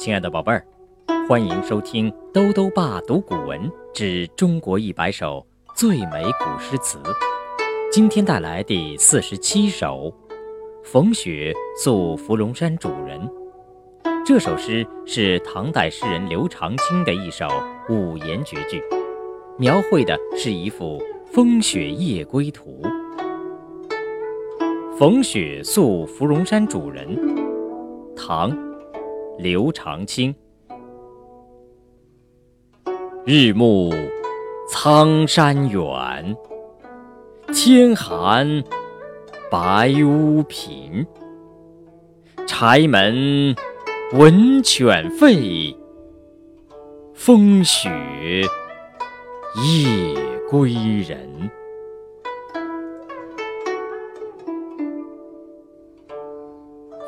亲爱的宝贝儿，欢迎收听兜兜爸读古文之中国一百首最美古诗词。今天带来第四十七首《逢雪宿芙蓉山主人》。这首诗是唐代诗人刘长卿的一首五言绝句，描绘的是一幅风雪夜归图。《逢雪宿芙蓉山主人》，唐·刘长卿。日暮苍山远，天寒白屋贫。柴门闻犬吠，风雪夜归人。《